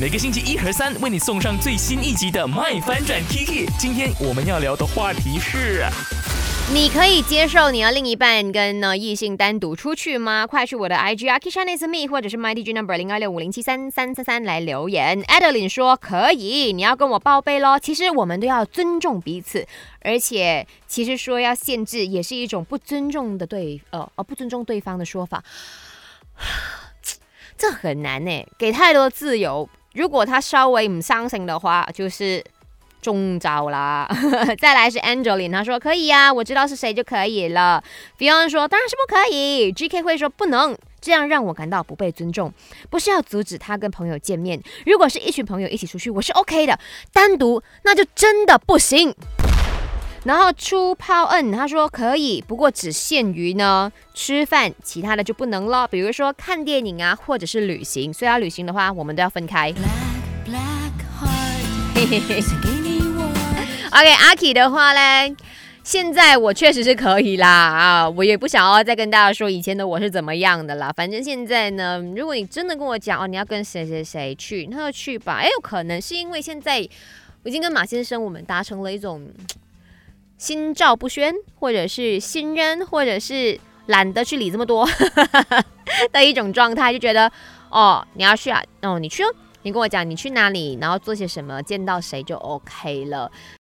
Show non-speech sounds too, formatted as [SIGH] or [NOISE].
每个星期一和三为你送上最新一集的《麦翻转 Kiki》。今天我们要聊的话题是。你可以接受你的另一半跟呢异性单独出去吗？快去我的 IG 啊 k i s h a n is me，或者是 my DJ number 零二六五零七三三三三来留言。Adeline 说可以，你要跟我报备咯。其实我们都要尊重彼此，而且其实说要限制也是一种不尊重的对呃呃不尊重对方的说法，[SIGHS] 这很难呢，给太多自由，如果他稍微唔相信的话，就是。中招啦！[LAUGHS] 再来是 Angeline，他说可以呀，我知道是谁就可以了。Fiona 说当然是不可以。GK 会说不能，这样让我感到不被尊重。不是要阻止他跟朋友见面，如果是一群朋友一起出去，我是 OK 的。单独那就真的不行。然后出泡嗯，他说可以，不过只限于呢吃饭，其他的就不能了。比如说看电影啊，或者是旅行。所以要旅行的话，我们都要分开。[LAUGHS] OK，阿 K 的话呢，现在我确实是可以啦啊，我也不想要再跟大家说以前的我是怎么样的啦。反正现在呢，如果你真的跟我讲哦，你要跟谁谁谁去，那就去吧。哎，有可能是因为现在我已经跟马先生我们达成了一种心照不宣，或者是信任，或者是懒得去理这么多 [LAUGHS] 的一种状态，就觉得哦，你要去啊，哦，你去哦。你跟我讲你去哪里，然后做些什么，见到谁就 OK 了。